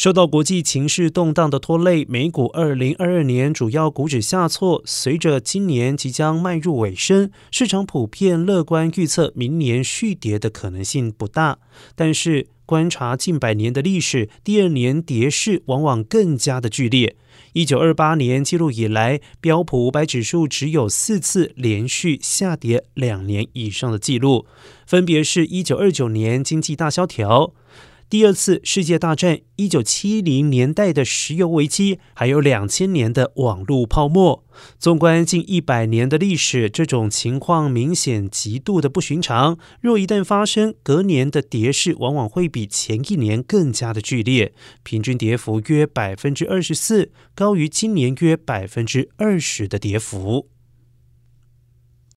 受到国际情势动荡的拖累，美股二零二二年主要股指下挫。随着今年即将迈入尾声，市场普遍乐观预测明年续跌的可能性不大。但是观察近百年的历史，第二年跌势往往更加的剧烈。一九二八年记录以来，标普五百指数只有四次连续下跌两年以上的记录，分别是一九二九年经济大萧条。第二次世界大战、一九七零年代的石油危机，还有两千年的网络泡沫。纵观近一百年的历史，这种情况明显极度的不寻常。若一旦发生，隔年的跌势往往会比前一年更加的剧烈，平均跌幅约百分之二十四，高于今年约百分之二十的跌幅。